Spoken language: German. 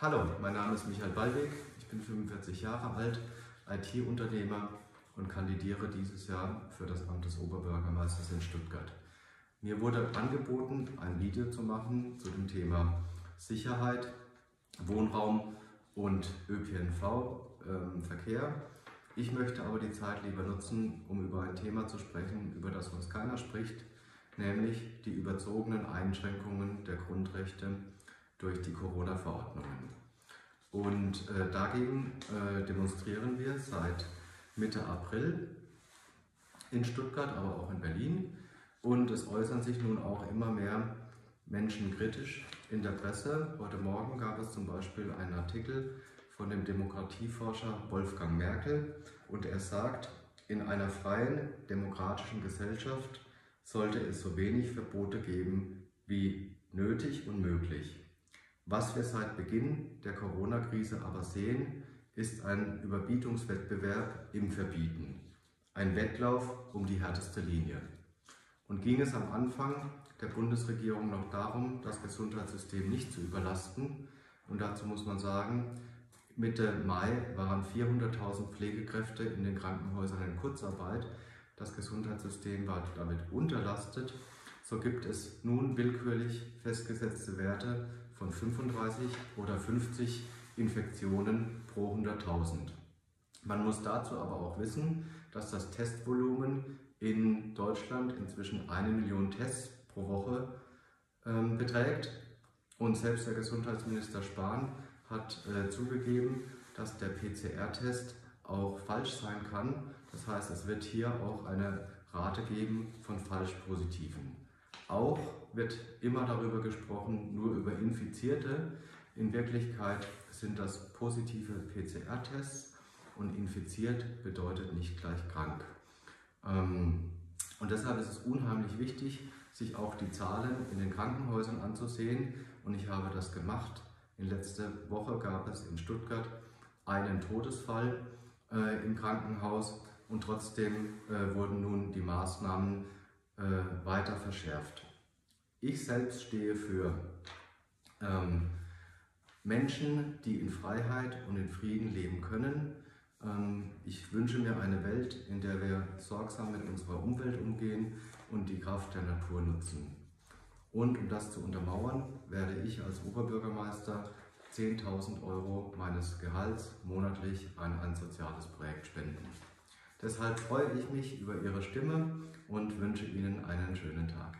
Hallo, mein Name ist Michael Ballweg, ich bin 45 Jahre alt, IT-Unternehmer und kandidiere dieses Jahr für das Amt des Oberbürgermeisters in Stuttgart. Mir wurde angeboten, ein Video zu machen zu dem Thema Sicherheit, Wohnraum und ÖPNV-Verkehr. Ähm, ich möchte aber die Zeit lieber nutzen, um über ein Thema zu sprechen, über das uns keiner spricht, nämlich die überzogenen Einschränkungen der Grundrechte durch die Corona-Verordnungen. Und äh, dagegen äh, demonstrieren wir seit Mitte April in Stuttgart, aber auch in Berlin. Und es äußern sich nun auch immer mehr Menschen kritisch in der Presse. Heute Morgen gab es zum Beispiel einen Artikel von dem Demokratieforscher Wolfgang Merkel und er sagt, in einer freien, demokratischen Gesellschaft sollte es so wenig Verbote geben wie nötig und möglich. Was wir seit Beginn der Corona-Krise aber sehen, ist ein Überbietungswettbewerb im Verbieten. Ein Wettlauf um die härteste Linie. Und ging es am Anfang der Bundesregierung noch darum, das Gesundheitssystem nicht zu überlasten, und dazu muss man sagen, Mitte Mai waren 400.000 Pflegekräfte in den Krankenhäusern in Kurzarbeit. Das Gesundheitssystem war damit unterlastet. So gibt es nun willkürlich festgesetzte Werte von 35 oder 50 Infektionen pro 100.000. Man muss dazu aber auch wissen, dass das Testvolumen in Deutschland inzwischen eine Million Tests pro Woche ähm, beträgt. Und selbst der Gesundheitsminister Spahn hat äh, zugegeben, dass der PCR-Test auch falsch sein kann. Das heißt, es wird hier auch eine Rate geben von Falschpositiven. Auch wird immer darüber gesprochen, nur über Infizierte. In Wirklichkeit sind das positive PCR-Tests und infiziert bedeutet nicht gleich krank. Ähm, und deshalb ist es unheimlich wichtig, sich auch die Zahlen in den Krankenhäusern anzusehen. Und ich habe das gemacht. In letzter Woche gab es in Stuttgart einen Todesfall äh, im Krankenhaus und trotzdem äh, wurden nun die Maßnahmen äh, weiter verschärft. Ich selbst stehe für ähm, Menschen, die in Freiheit und in Frieden leben können. Ähm, ich wünsche mir eine Welt, in der wir sorgsam mit unserer Umwelt umgehen und die Kraft der Natur nutzen. Und um das zu untermauern, werde ich als Oberbürgermeister 10.000 Euro meines Gehalts monatlich an ein soziales Projekt spenden. Deshalb freue ich mich über Ihre Stimme und wünsche Ihnen einen schönen Tag.